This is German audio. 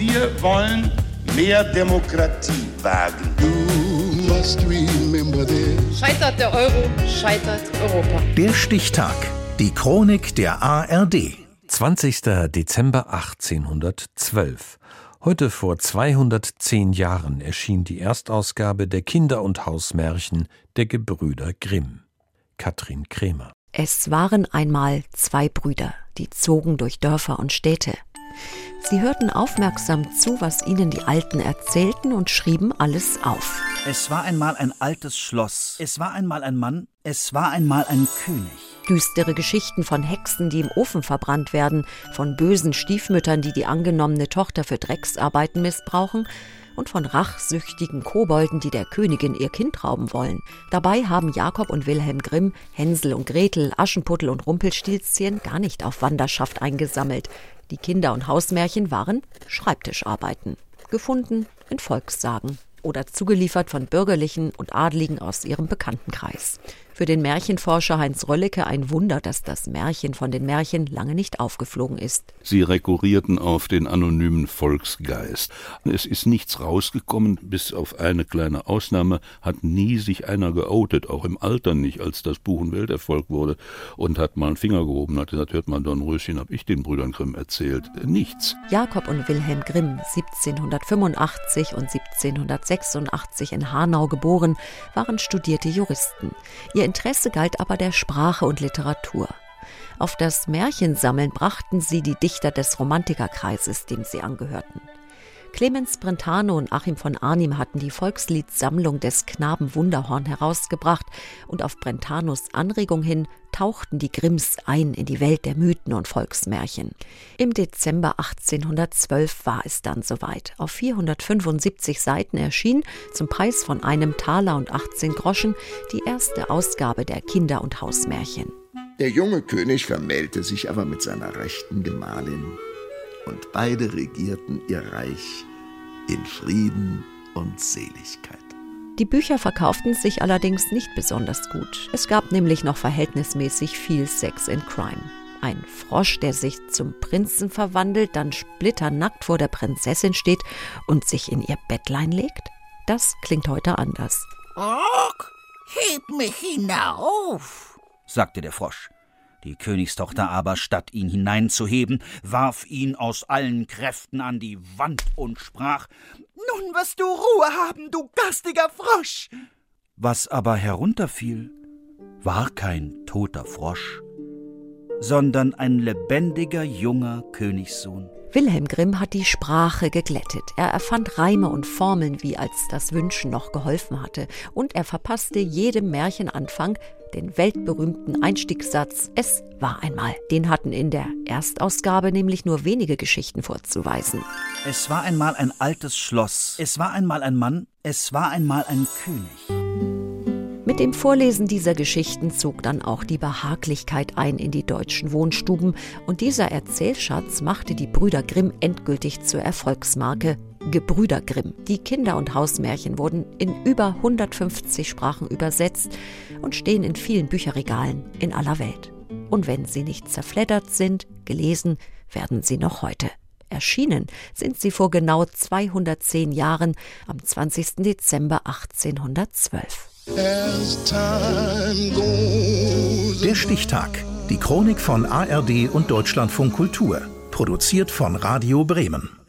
Wir wollen mehr Demokratie wagen. Scheitert der Euro, scheitert Europa. Der Stichtag. Die Chronik der ARD. 20. Dezember 1812. Heute vor 210 Jahren erschien die Erstausgabe der Kinder- und Hausmärchen der Gebrüder Grimm. Katrin Kremer. Es waren einmal zwei Brüder, die zogen durch Dörfer und Städte. Sie hörten aufmerksam zu, was ihnen die Alten erzählten und schrieben alles auf. Es war einmal ein altes Schloss, es war einmal ein Mann, es war einmal ein König. Düstere Geschichten von Hexen, die im Ofen verbrannt werden, von bösen Stiefmüttern, die die angenommene Tochter für Drecksarbeiten missbrauchen, und von rachsüchtigen Kobolden, die der Königin ihr Kind rauben wollen. Dabei haben Jakob und Wilhelm Grimm, Hänsel und Gretel, Aschenputtel und Rumpelstilzchen gar nicht auf Wanderschaft eingesammelt. Die Kinder- und Hausmärchen waren Schreibtischarbeiten, gefunden in Volkssagen oder zugeliefert von Bürgerlichen und Adligen aus ihrem Bekanntenkreis. Für den Märchenforscher Heinz Röllecke ein Wunder, dass das Märchen von den Märchen lange nicht aufgeflogen ist. Sie rekurrierten auf den anonymen Volksgeist. Es ist nichts rausgekommen, bis auf eine kleine Ausnahme hat nie sich einer geoutet, auch im Alter nicht, als das Buch ein Welterfolg wurde und hat mal einen Finger gehoben, hat gesagt, hört mal, Dornröschen, hab ich den Brüdern Grimm erzählt. Nichts. Jakob und Wilhelm Grimm, 1785 und 1786 in Hanau geboren, waren studierte Juristen. Ihr Interesse galt aber der Sprache und Literatur. Auf das Märchensammeln brachten sie die Dichter des Romantikerkreises, dem sie angehörten. Clemens Brentano und Achim von Arnim hatten die Volksliedsammlung des Knaben Wunderhorn herausgebracht und auf Brentanos Anregung hin tauchten die Grimms ein in die Welt der Mythen und Volksmärchen. Im Dezember 1812 war es dann soweit. Auf 475 Seiten erschien zum Preis von einem Taler und 18 Groschen die erste Ausgabe der Kinder- und Hausmärchen. Der junge König vermählte sich aber mit seiner rechten Gemahlin und beide regierten ihr Reich in Frieden und Seligkeit. Die Bücher verkauften sich allerdings nicht besonders gut. Es gab nämlich noch verhältnismäßig viel Sex in Crime. Ein Frosch, der sich zum Prinzen verwandelt, dann splitternackt vor der Prinzessin steht und sich in ihr Bettlein legt? Das klingt heute anders. Rock, heb mich hinauf, sagte der Frosch. Die Königstochter aber, statt ihn hineinzuheben, warf ihn aus allen Kräften an die Wand und sprach Nun wirst du Ruhe haben, du garstiger Frosch. Was aber herunterfiel, war kein toter Frosch, sondern ein lebendiger junger Königssohn. Wilhelm Grimm hat die Sprache geglättet. Er erfand Reime und Formeln, wie als das Wünschen noch geholfen hatte. Und er verpasste jedem Märchenanfang den weltberühmten Einstiegssatz Es war einmal. Den hatten in der Erstausgabe nämlich nur wenige Geschichten vorzuweisen. Es war einmal ein altes Schloss. Es war einmal ein Mann. Es war einmal ein König. Mit dem Vorlesen dieser Geschichten zog dann auch die Behaglichkeit ein in die deutschen Wohnstuben und dieser Erzählschatz machte die Brüder Grimm endgültig zur Erfolgsmarke Gebrüder Grimm. Die Kinder- und Hausmärchen wurden in über 150 Sprachen übersetzt und stehen in vielen Bücherregalen in aller Welt. Und wenn sie nicht zerfleddert sind, gelesen werden sie noch heute. Erschienen sind sie vor genau 210 Jahren am 20. Dezember 1812. Der Stichtag. Die Chronik von ARD und Deutschlandfunk Kultur. Produziert von Radio Bremen.